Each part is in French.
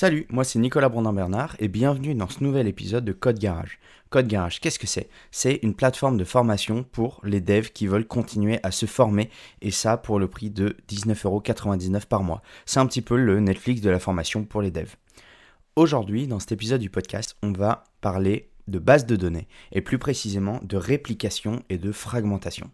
Salut, moi c'est Nicolas Brandin-Bernard et bienvenue dans ce nouvel épisode de Code Garage. Code Garage, qu'est-ce que c'est? C'est une plateforme de formation pour les devs qui veulent continuer à se former et ça pour le prix de 19,99€ par mois. C'est un petit peu le Netflix de la formation pour les devs. Aujourd'hui, dans cet épisode du podcast, on va parler de base de données et plus précisément de réplication et de fragmentation.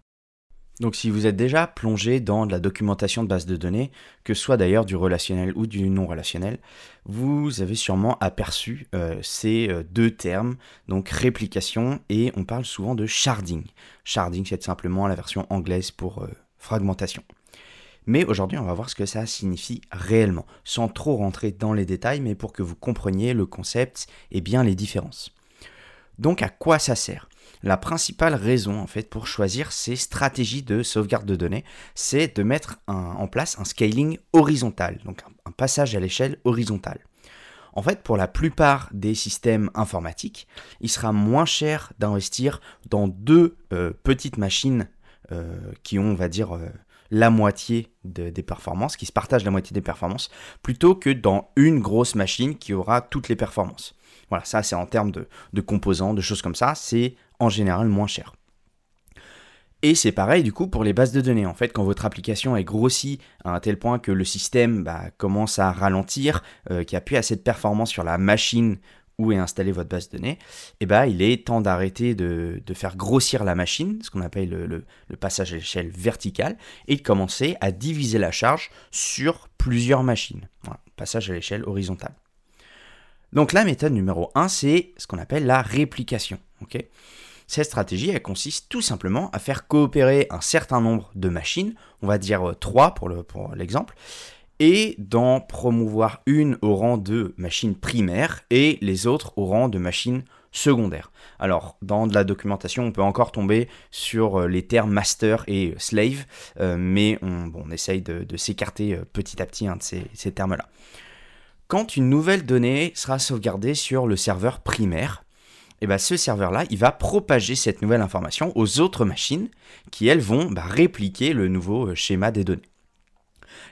Donc si vous êtes déjà plongé dans de la documentation de base de données, que ce soit d'ailleurs du relationnel ou du non relationnel, vous avez sûrement aperçu euh, ces euh, deux termes, donc réplication et on parle souvent de sharding. Sharding c'est simplement la version anglaise pour euh, fragmentation. Mais aujourd'hui on va voir ce que ça signifie réellement, sans trop rentrer dans les détails, mais pour que vous compreniez le concept et bien les différences. Donc à quoi ça sert? La principale raison en pour choisir ces stratégies de sauvegarde de données, c'est de mettre en place un scaling horizontal, donc un, passage à l'échelle horizontale. En fait, pour la plupart des systèmes informatiques, il sera moins cher d'investir dans deux euh, petites machines euh, qui ont, on va dire, euh, la moitié des performances, qui se partagent la moitié des performances, plutôt que dans une grosse machine qui aura toutes les performances. Voilà, ça c'est en termes de, composants, de choses comme ça, c'est en général moins cher. Et c'est pareil du coup pour les bases de données. En fait, quand votre application est grossie à un tel point que le système bah, commence à ralentir, euh, qu'il n'y a plus assez de performance sur la machine où est installée votre base de données, eh ben, il est temps d'arrêter de, faire grossir la machine, ce qu'on appelle le, passage à l'échelle verticale, et de commencer à diviser la charge sur plusieurs machines. Passage à l'échelle horizontale. Donc la méthode numéro 1, c'est ce qu'on appelle la réplication. Cette stratégie, elle consiste tout simplement à faire coopérer un certain nombre de machines, on va dire 3 pour l'exemple, et d'en promouvoir une au rang de machine primaire et les autres au rang de machine secondaire. Alors, dans de la documentation, on peut encore tomber sur euh, les termes master et slave, euh, mais on, essaye de, s'écarter euh, petit à petit hein, de ces termes-là quand une nouvelle donnée sera sauvegardée sur le serveur primaire, et eh ben ce serveur-là, il va propager cette nouvelle information aux autres machines qui, elles, vont bah, répliquer le nouveau euh, schéma des données.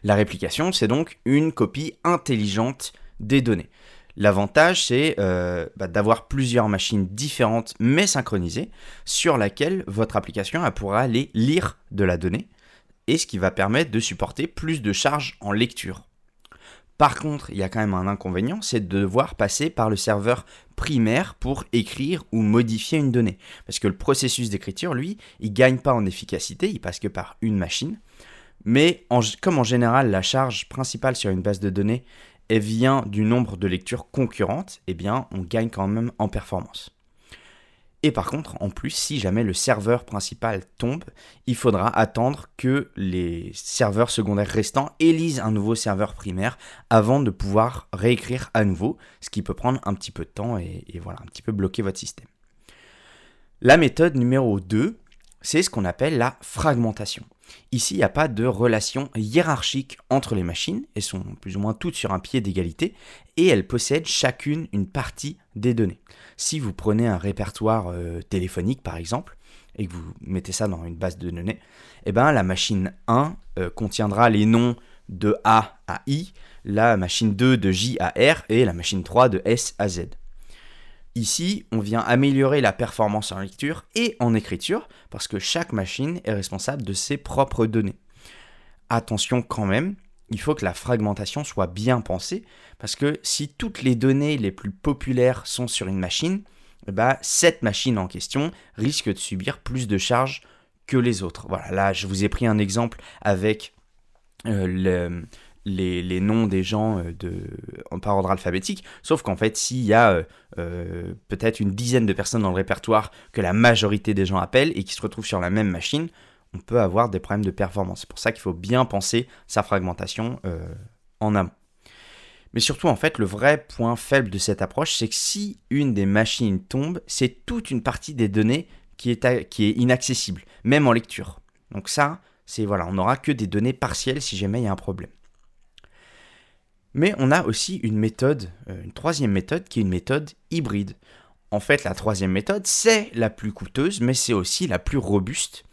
La réplication, c'est donc une copie intelligente des données. L'avantage, c'est euh, bah, d'avoir plusieurs machines différentes mais synchronisées sur laquelle votre application pourra aller lire de la donnée et ce qui va permettre de supporter plus de charges en lecture. Par contre, il y a quand même un inconvénient, c'est de devoir passer par le serveur primaire pour écrire ou modifier une donnée. Parce que le processus d'écriture, lui, il gagne pas en efficacité, il passe que par une machine. Mais comme en général la charge principale sur une base de données vient du nombre de lectures concurrentes, eh bien on gagne quand même en performance. Et par contre, en plus, si jamais le serveur principal tombe, il faudra attendre que les serveurs secondaires restants élisent un nouveau serveur primaire avant de pouvoir réécrire à nouveau, ce qui peut prendre un petit peu de temps et, voilà, un petit peu bloquer votre système. La méthode numéro 2, c'est ce qu'on appelle la fragmentation. Ici, il n'y a pas de relation hiérarchique entre les machines, elles sont plus ou moins toutes sur un pied d'égalité, et elles possèdent chacune une partie des données. Si vous prenez un répertoire euh, téléphonique par exemple, et que vous mettez ça dans une base de données, eh ben, la machine 1 euh, contiendra les noms de A à I, la machine 2 de J à R et la machine 3 de S à Z. Ici, on vient améliorer la performance en lecture et en écriture parce que chaque machine est responsable de ses propres données. Attention quand même, il faut que la fragmentation soit bien pensée parce que si toutes les données les plus populaires sont sur une machine, ben, cette machine en question risque de subir plus de charges que les autres. Voilà, là je vous ai pris un exemple avec euh, le, les, noms des gens euh, de, par ordre alphabétique, sauf qu'en fait, s'il y a euh, euh, peut-être une dizaine de personnes dans le répertoire que la majorité des gens appellent et qui se retrouvent sur la même machine, on peut avoir des problèmes de performance. C'est pour ça qu'il faut bien penser sa fragmentation en amont. Mais surtout, en fait, le vrai point faible de cette approche, c'est que si une des machines tombe, c'est toute une partie des données qui est, qui est inaccessible, même en lecture. Donc ça, c'est voilà, on n'aura que des données partielles si jamais il y a un problème. Mais on a aussi une méthode, euh, une troisième méthode qui est une méthode hybride. En fait, la troisième méthode, c'est la plus coûteuse, mais c'est aussi la plus robuste,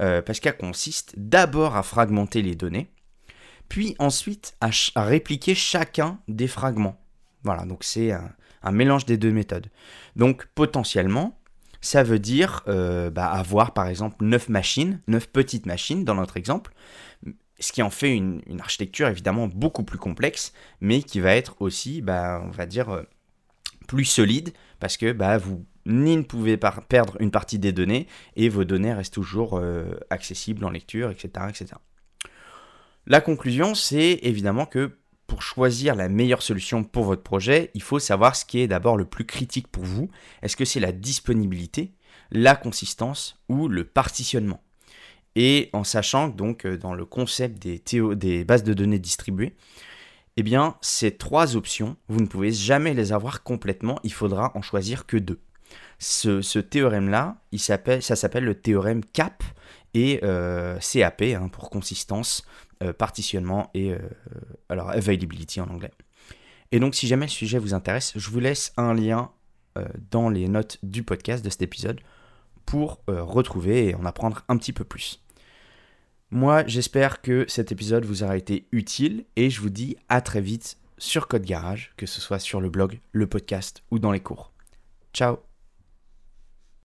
euh, parce qu'elle consiste d'abord à fragmenter les données, puis ensuite à, répliquer chacun des fragments. Voilà, donc c'est un, mélange des deux méthodes. Donc potentiellement, ça veut dire euh, bah, avoir par exemple 9 machines, 9 petites machines dans notre exemple, ce qui en fait une, architecture évidemment beaucoup plus complexe, mais qui va être aussi, bah, on va dire, euh, plus solide, parce que bah, vous ni ne pouvez perdre une partie des données, et vos données restent toujours euh, accessibles en lecture, etc., etc. La conclusion, c'est évidemment que pour choisir la meilleure solution pour votre projet, il faut savoir ce qui est d'abord le plus critique pour vous. Est-ce que c'est la disponibilité, la consistance ou le partitionnement? Et en sachant donc euh, dans le concept des, des bases de données distribuées, eh bien ces trois options, vous ne pouvez jamais les avoir complètement, il faudra en choisir que deux. Ce, théorème-là, ça s'appelle le théorème CAP et euh, CAP hein, pour consistance, euh, partitionnement et alors availability en anglais. Et donc si jamais le sujet vous intéresse, je vous laisse un lien dans les notes du podcast de cet épisode pour retrouver et en apprendre un petit peu plus. Moi, j'espère que cet épisode vous aura été utile et je vous dis à très vite sur Code Garage, que ce soit sur le blog, le podcast ou dans les cours. Ciao